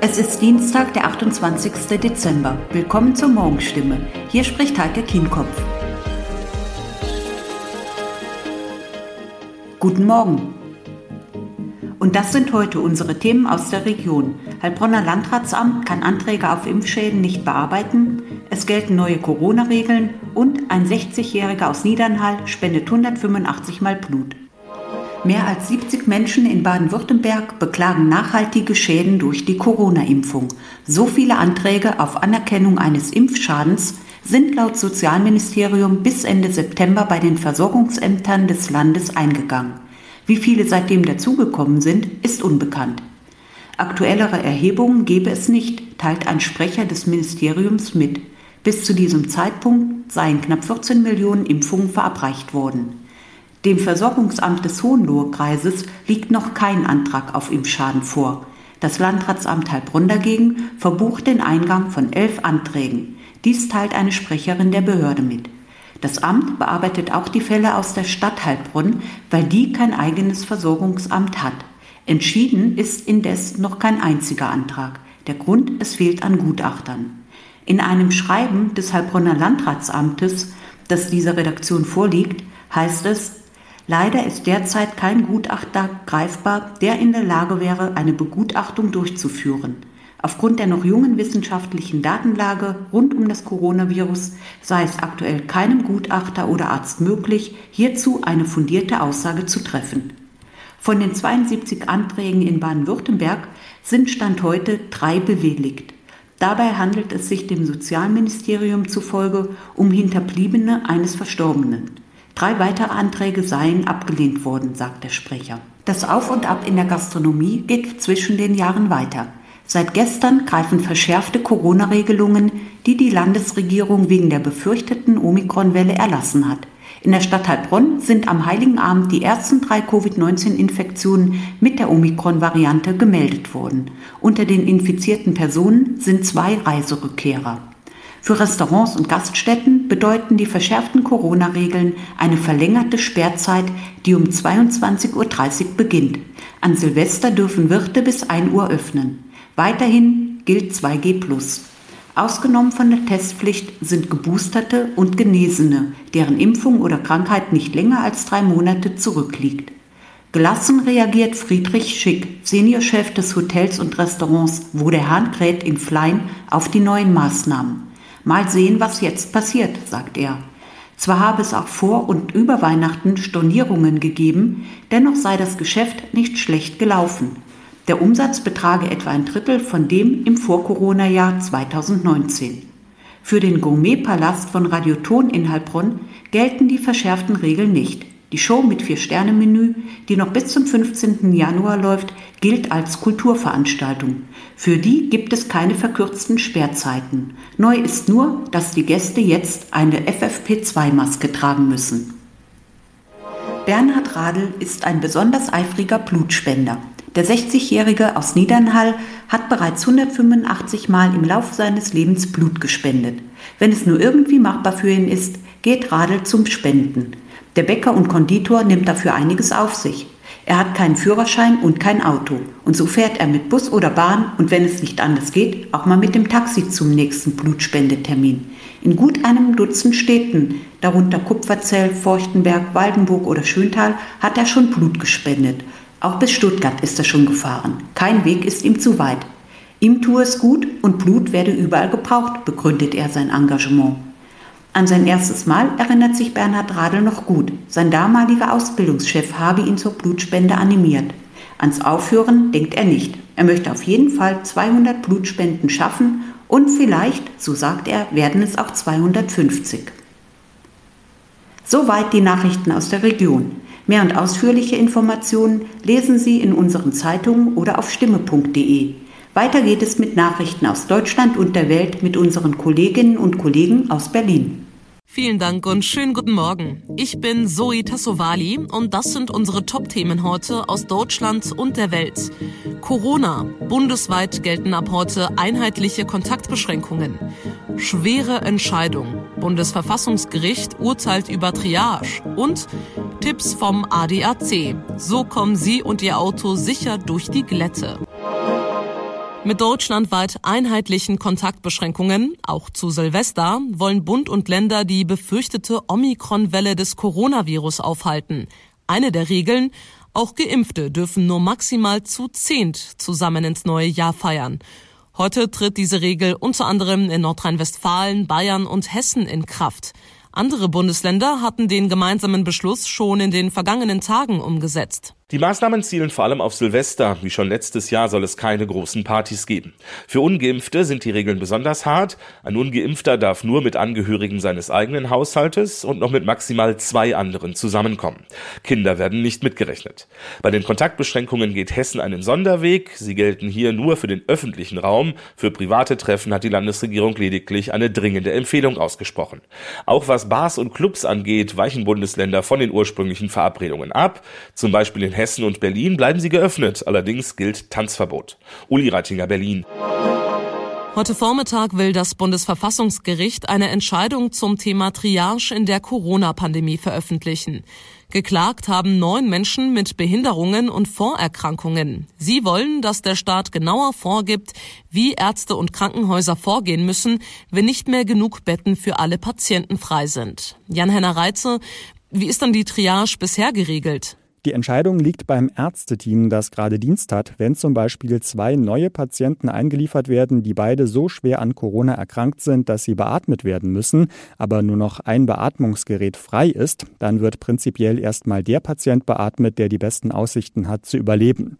Es ist Dienstag, der 28. Dezember. Willkommen zur Morgenstimme. Hier spricht Heike Kienkopf. Guten Morgen. Und das sind heute unsere Themen aus der Region. Heilbronner Landratsamt kann Anträge auf Impfschäden nicht bearbeiten. Es gelten neue Corona-Regeln und ein 60-Jähriger aus Niedernhall spendet 185 Mal Blut. Mehr als 70 Menschen in Baden-Württemberg beklagen nachhaltige Schäden durch die Corona-Impfung. So viele Anträge auf Anerkennung eines Impfschadens sind laut Sozialministerium bis Ende September bei den Versorgungsämtern des Landes eingegangen. Wie viele seitdem dazugekommen sind, ist unbekannt. Aktuellere Erhebungen gebe es nicht, teilt ein Sprecher des Ministeriums mit. Bis zu diesem Zeitpunkt seien knapp 14 Millionen Impfungen verabreicht worden. Dem Versorgungsamt des Hohenlohe-Kreises liegt noch kein Antrag auf Impfschaden vor. Das Landratsamt Heilbronn dagegen verbucht den Eingang von elf Anträgen. Dies teilt eine Sprecherin der Behörde mit. Das Amt bearbeitet auch die Fälle aus der Stadt Heilbronn, weil die kein eigenes Versorgungsamt hat. Entschieden ist indes noch kein einziger Antrag. Der Grund, es fehlt an Gutachtern. In einem Schreiben des Heilbronner Landratsamtes, das dieser Redaktion vorliegt, heißt es, Leider ist derzeit kein Gutachter greifbar, der in der Lage wäre, eine Begutachtung durchzuführen. Aufgrund der noch jungen wissenschaftlichen Datenlage rund um das Coronavirus sei es aktuell keinem Gutachter oder Arzt möglich, hierzu eine fundierte Aussage zu treffen. Von den 72 Anträgen in Baden-Württemberg sind Stand heute drei bewilligt. Dabei handelt es sich dem Sozialministerium zufolge um Hinterbliebene eines Verstorbenen. Drei weitere Anträge seien abgelehnt worden, sagt der Sprecher. Das Auf und Ab in der Gastronomie geht zwischen den Jahren weiter. Seit gestern greifen verschärfte Corona-Regelungen, die die Landesregierung wegen der befürchteten Omikron-Welle erlassen hat. In der Stadt Heilbronn sind am Heiligen Abend die ersten drei Covid-19-Infektionen mit der Omikron-Variante gemeldet worden. Unter den infizierten Personen sind zwei Reiserückkehrer. Für Restaurants und Gaststätten bedeuten die verschärften Corona-Regeln eine verlängerte Sperrzeit, die um 22.30 Uhr beginnt. An Silvester dürfen Wirte bis 1 Uhr öffnen. Weiterhin gilt 2G. Ausgenommen von der Testpflicht sind Geboosterte und Genesene, deren Impfung oder Krankheit nicht länger als drei Monate zurückliegt. Gelassen reagiert Friedrich Schick, Seniorchef des Hotels und Restaurants Wo der Hahn kräht in Flein, auf die neuen Maßnahmen. Mal sehen, was jetzt passiert, sagt er. Zwar habe es auch vor und über Weihnachten Stornierungen gegeben, dennoch sei das Geschäft nicht schlecht gelaufen. Der Umsatz betrage etwa ein Drittel von dem im Vor-Corona-Jahr 2019. Für den Gourmet-Palast von Radioton in Heilbronn gelten die verschärften Regeln nicht. Die Show mit Vier-Sterne-Menü, die noch bis zum 15. Januar läuft, gilt als Kulturveranstaltung. Für die gibt es keine verkürzten Sperrzeiten. Neu ist nur, dass die Gäste jetzt eine FFP2-Maske tragen müssen. Bernhard Radl ist ein besonders eifriger Blutspender. Der 60-Jährige aus Niedernhall hat bereits 185 Mal im Laufe seines Lebens Blut gespendet. Wenn es nur irgendwie machbar für ihn ist, geht Radl zum Spenden. Der Bäcker und Konditor nimmt dafür einiges auf sich. Er hat keinen Führerschein und kein Auto. Und so fährt er mit Bus oder Bahn und wenn es nicht anders geht, auch mal mit dem Taxi zum nächsten Blutspendetermin. In gut einem Dutzend Städten, darunter Kupferzell, Forchtenberg, Waldenburg oder Schöntal, hat er schon Blut gespendet. Auch bis Stuttgart ist er schon gefahren. Kein Weg ist ihm zu weit. Ihm tue es gut und Blut werde überall gebraucht, begründet er sein Engagement. An sein erstes Mal erinnert sich Bernhard Radl noch gut. Sein damaliger Ausbildungschef habe ihn zur Blutspende animiert. Ans Aufhören denkt er nicht. Er möchte auf jeden Fall 200 Blutspenden schaffen und vielleicht, so sagt er, werden es auch 250. Soweit die Nachrichten aus der Region. Mehr und ausführliche Informationen lesen Sie in unseren Zeitungen oder auf stimme.de. Weiter geht es mit Nachrichten aus Deutschland und der Welt mit unseren Kolleginnen und Kollegen aus Berlin. Vielen Dank und schönen guten Morgen. Ich bin Zoe Tassovali und das sind unsere Top-Themen heute aus Deutschland und der Welt. Corona. Bundesweit gelten ab heute einheitliche Kontaktbeschränkungen. Schwere Entscheidung. Bundesverfassungsgericht urteilt über Triage. Und Tipps vom ADAC. So kommen Sie und Ihr Auto sicher durch die Glätte. Mit deutschlandweit einheitlichen Kontaktbeschränkungen, auch zu Silvester, wollen Bund und Länder die befürchtete Omikron-Welle des Coronavirus aufhalten. Eine der Regeln, auch Geimpfte dürfen nur maximal zu zehnt zusammen ins neue Jahr feiern. Heute tritt diese Regel unter anderem in Nordrhein-Westfalen, Bayern und Hessen in Kraft. Andere Bundesländer hatten den gemeinsamen Beschluss schon in den vergangenen Tagen umgesetzt. Die Maßnahmen zielen vor allem auf Silvester. Wie schon letztes Jahr soll es keine großen Partys geben. Für Ungeimpfte sind die Regeln besonders hart. Ein Ungeimpfter darf nur mit Angehörigen seines eigenen Haushaltes und noch mit maximal zwei anderen zusammenkommen. Kinder werden nicht mitgerechnet. Bei den Kontaktbeschränkungen geht Hessen einen Sonderweg. Sie gelten hier nur für den öffentlichen Raum. Für private Treffen hat die Landesregierung lediglich eine dringende Empfehlung ausgesprochen. Auch was Bars und Clubs angeht, weichen Bundesländer von den ursprünglichen Verabredungen ab. Zum Beispiel in Hessen und Berlin bleiben sie geöffnet. Allerdings gilt Tanzverbot. Uli Reitinger, Berlin. Heute Vormittag will das Bundesverfassungsgericht eine Entscheidung zum Thema Triage in der Corona-Pandemie veröffentlichen. Geklagt haben neun Menschen mit Behinderungen und Vorerkrankungen. Sie wollen, dass der Staat genauer vorgibt, wie Ärzte und Krankenhäuser vorgehen müssen, wenn nicht mehr genug Betten für alle Patienten frei sind. Jan-Henner Reitze, wie ist dann die Triage bisher geregelt? Die Entscheidung liegt beim Ärzteteam, das gerade Dienst hat, wenn zum Beispiel zwei neue Patienten eingeliefert werden, die beide so schwer an Corona erkrankt sind, dass sie beatmet werden müssen, aber nur noch ein Beatmungsgerät frei ist, dann wird prinzipiell erstmal der Patient beatmet, der die besten Aussichten hat zu überleben.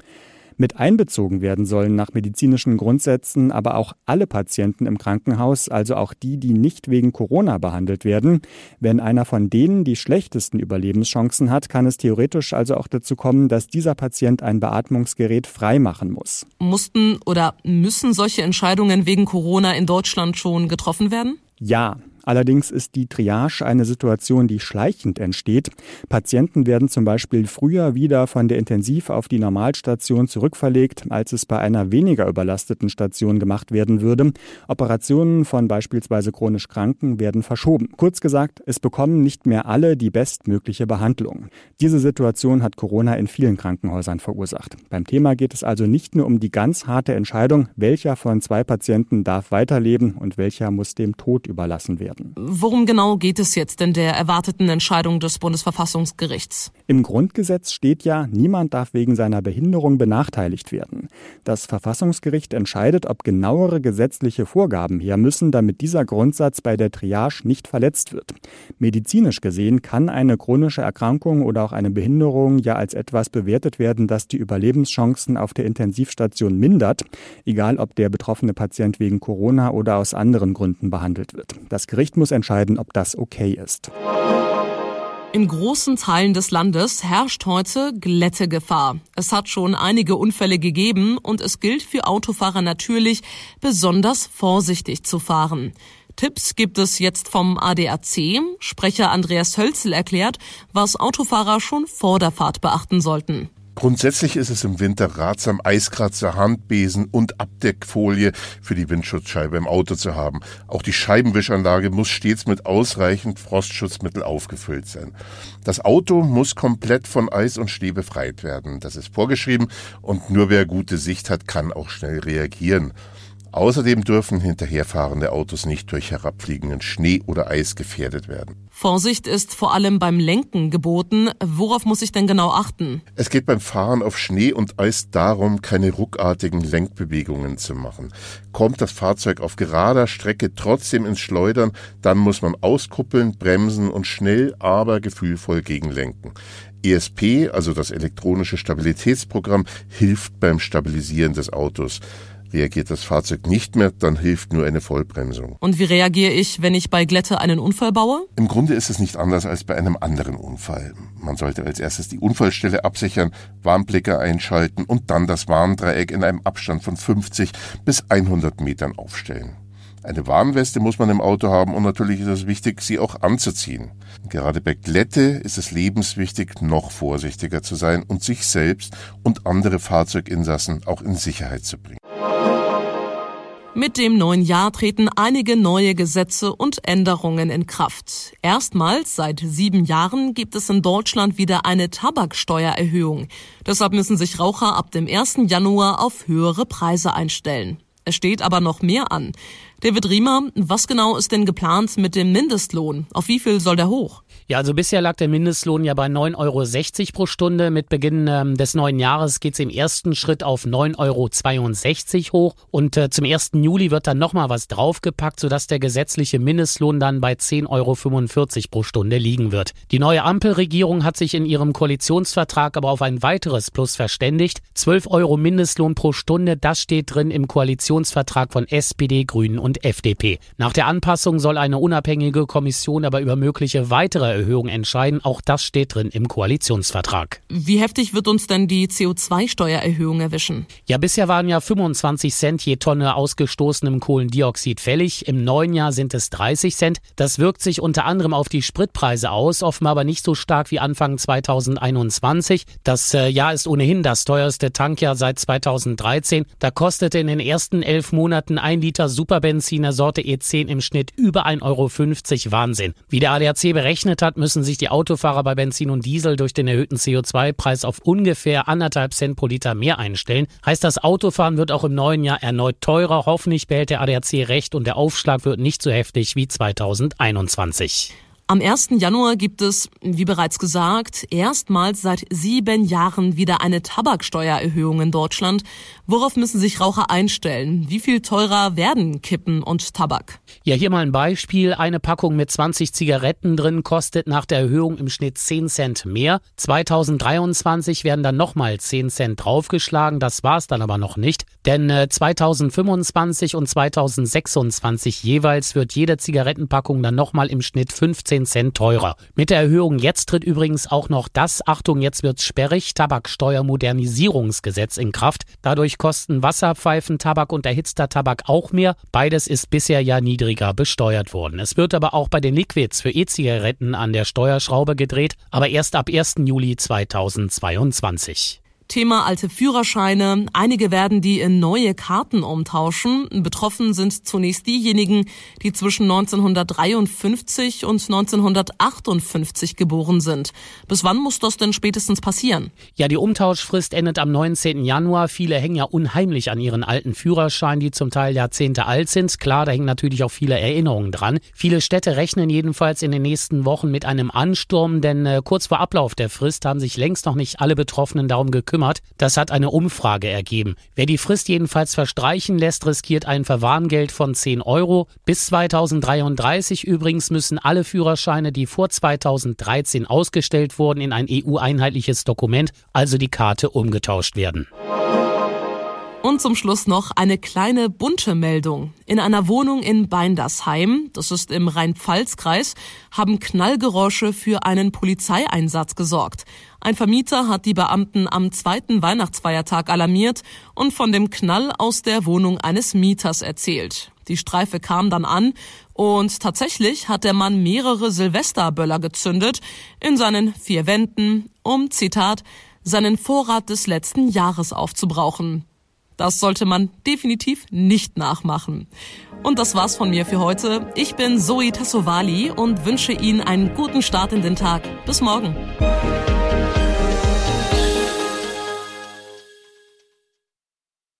Mit einbezogen werden sollen nach medizinischen Grundsätzen aber auch alle Patienten im Krankenhaus, also auch die, die nicht wegen Corona behandelt werden. Wenn einer von denen die schlechtesten Überlebenschancen hat, kann es theoretisch also auch dazu kommen, dass dieser Patient ein Beatmungsgerät freimachen muss. Mussten oder müssen solche Entscheidungen wegen Corona in Deutschland schon getroffen werden? Ja, Allerdings ist die Triage eine Situation, die schleichend entsteht. Patienten werden zum Beispiel früher wieder von der Intensiv auf die Normalstation zurückverlegt, als es bei einer weniger überlasteten Station gemacht werden würde. Operationen von beispielsweise chronisch Kranken werden verschoben. Kurz gesagt, es bekommen nicht mehr alle die bestmögliche Behandlung. Diese Situation hat Corona in vielen Krankenhäusern verursacht. Beim Thema geht es also nicht nur um die ganz harte Entscheidung, welcher von zwei Patienten darf weiterleben und welcher muss dem Tod überlassen werden werden. Worum genau geht es jetzt in der erwarteten Entscheidung des Bundesverfassungsgerichts? Im Grundgesetz steht ja, niemand darf wegen seiner Behinderung benachteiligt werden. Das Verfassungsgericht entscheidet, ob genauere gesetzliche Vorgaben her müssen, damit dieser Grundsatz bei der Triage nicht verletzt wird. Medizinisch gesehen kann eine chronische Erkrankung oder auch eine Behinderung ja als etwas bewertet werden, das die Überlebenschancen auf der Intensivstation mindert, egal ob der betroffene Patient wegen Corona oder aus anderen Gründen behandelt wird. Das Gericht Gericht muss entscheiden, ob das okay ist. In großen Teilen des Landes herrscht heute Glättegefahr. Es hat schon einige Unfälle gegeben und es gilt für Autofahrer natürlich, besonders vorsichtig zu fahren. Tipps gibt es jetzt vom ADAC. Sprecher Andreas Hölzel erklärt, was Autofahrer schon vor der Fahrt beachten sollten. Grundsätzlich ist es im Winter ratsam, Eiskratzer, Handbesen und Abdeckfolie für die Windschutzscheibe im Auto zu haben. Auch die Scheibenwischanlage muss stets mit ausreichend Frostschutzmittel aufgefüllt sein. Das Auto muss komplett von Eis und Schnee befreit werden. Das ist vorgeschrieben und nur wer gute Sicht hat, kann auch schnell reagieren. Außerdem dürfen hinterherfahrende Autos nicht durch herabfliegenden Schnee oder Eis gefährdet werden. Vorsicht ist vor allem beim Lenken geboten. Worauf muss ich denn genau achten? Es geht beim Fahren auf Schnee und Eis darum, keine ruckartigen Lenkbewegungen zu machen. Kommt das Fahrzeug auf gerader Strecke trotzdem ins Schleudern, dann muss man auskuppeln, bremsen und schnell, aber gefühlvoll gegenlenken. ESP, also das elektronische Stabilitätsprogramm, hilft beim Stabilisieren des Autos. Reagiert das Fahrzeug nicht mehr, dann hilft nur eine Vollbremsung. Und wie reagiere ich, wenn ich bei Glätte einen Unfall baue? Im Grunde ist es nicht anders als bei einem anderen Unfall. Man sollte als erstes die Unfallstelle absichern, Warnblicker einschalten und dann das Warndreieck in einem Abstand von 50 bis 100 Metern aufstellen. Eine Warnweste muss man im Auto haben und natürlich ist es wichtig, sie auch anzuziehen. Gerade bei Glätte ist es lebenswichtig, noch vorsichtiger zu sein und sich selbst und andere Fahrzeuginsassen auch in Sicherheit zu bringen. Mit dem neuen Jahr treten einige neue Gesetze und Änderungen in Kraft. Erstmals seit sieben Jahren gibt es in Deutschland wieder eine Tabaksteuererhöhung. Deshalb müssen sich Raucher ab dem 1. Januar auf höhere Preise einstellen. Es steht aber noch mehr an. David Riemer, was genau ist denn geplant mit dem Mindestlohn? Auf wie viel soll der hoch? Ja, also bisher lag der Mindestlohn ja bei 9,60 Euro pro Stunde. Mit Beginn ähm, des neuen Jahres geht es im ersten Schritt auf 9,62 Euro hoch und äh, zum 1. Juli wird dann nochmal was draufgepackt, sodass der gesetzliche Mindestlohn dann bei 10,45 Euro pro Stunde liegen wird. Die neue Ampelregierung hat sich in ihrem Koalitionsvertrag aber auf ein weiteres Plus verständigt. 12 Euro Mindestlohn pro Stunde, das steht drin im Koalitionsvertrag von SPD, Grünen und FDP. Nach der Anpassung soll eine unabhängige Kommission aber über mögliche weitere Steuererhöhung entscheiden. Auch das steht drin im Koalitionsvertrag. Wie heftig wird uns denn die CO2-Steuererhöhung erwischen? Ja, bisher waren ja 25 Cent je Tonne ausgestoßenem Kohlendioxid fällig. Im neuen Jahr sind es 30 Cent. Das wirkt sich unter anderem auf die Spritpreise aus, offenbar aber nicht so stark wie Anfang 2021. Das äh, Jahr ist ohnehin das teuerste Tankjahr seit 2013. Da kostete in den ersten elf Monaten ein Liter Superbenziner Sorte E10 im Schnitt über 1,50 Euro. Wahnsinn. Wie der ADAC berechnet hat, müssen sich die Autofahrer bei Benzin und Diesel durch den erhöhten CO2-Preis auf ungefähr anderthalb Cent pro Liter mehr einstellen. Heißt, das Autofahren wird auch im neuen Jahr erneut teurer. Hoffentlich behält der ADAC recht und der Aufschlag wird nicht so heftig wie 2021. Am 1. Januar gibt es, wie bereits gesagt, erstmals seit sieben Jahren wieder eine Tabaksteuererhöhung in Deutschland. Worauf müssen sich Raucher einstellen? Wie viel teurer werden Kippen und Tabak? Ja, hier mal ein Beispiel. Eine Packung mit 20 Zigaretten drin kostet nach der Erhöhung im Schnitt 10 Cent mehr. 2023 werden dann nochmal 10 Cent draufgeschlagen. Das war's dann aber noch nicht. Denn 2025 äh, und 2026 jeweils wird jede Zigarettenpackung dann nochmal im Schnitt 15 15 Cent teurer. Mit der Erhöhung jetzt tritt übrigens auch noch das, Achtung, jetzt wird's sperrig, Tabaksteuermodernisierungsgesetz in Kraft. Dadurch kosten Wasserpfeifen, Tabak und erhitzter Tabak auch mehr. Beides ist bisher ja niedriger besteuert worden. Es wird aber auch bei den Liquids für E-Zigaretten an der Steuerschraube gedreht, aber erst ab 1. Juli 2022. Thema alte Führerscheine. Einige werden die in neue Karten umtauschen. Betroffen sind zunächst diejenigen, die zwischen 1953 und 1958 geboren sind. Bis wann muss das denn spätestens passieren? Ja, die Umtauschfrist endet am 19. Januar. Viele hängen ja unheimlich an ihren alten Führerscheinen, die zum Teil Jahrzehnte alt sind. Klar, da hängen natürlich auch viele Erinnerungen dran. Viele Städte rechnen jedenfalls in den nächsten Wochen mit einem Ansturm, denn äh, kurz vor Ablauf der Frist haben sich längst noch nicht alle Betroffenen darum gekümmert gekümmert. Das hat eine Umfrage ergeben. Wer die Frist jedenfalls verstreichen lässt, riskiert ein Verwarngeld von 10 Euro. Bis 2033 übrigens müssen alle Führerscheine, die vor 2013 ausgestellt wurden, in ein EU-einheitliches Dokument, also die Karte, umgetauscht werden. Und zum Schluss noch eine kleine bunte Meldung. In einer Wohnung in Beindersheim, das ist im Rhein-Pfalz-Kreis, haben Knallgeräusche für einen Polizeieinsatz gesorgt. Ein Vermieter hat die Beamten am zweiten Weihnachtsfeiertag alarmiert und von dem Knall aus der Wohnung eines Mieters erzählt. Die Streife kam dann an und tatsächlich hat der Mann mehrere Silvesterböller gezündet in seinen vier Wänden, um, Zitat, seinen Vorrat des letzten Jahres aufzubrauchen. Das sollte man definitiv nicht nachmachen. Und das war's von mir für heute. Ich bin Zoe Tassovali und wünsche Ihnen einen guten Start in den Tag. Bis morgen.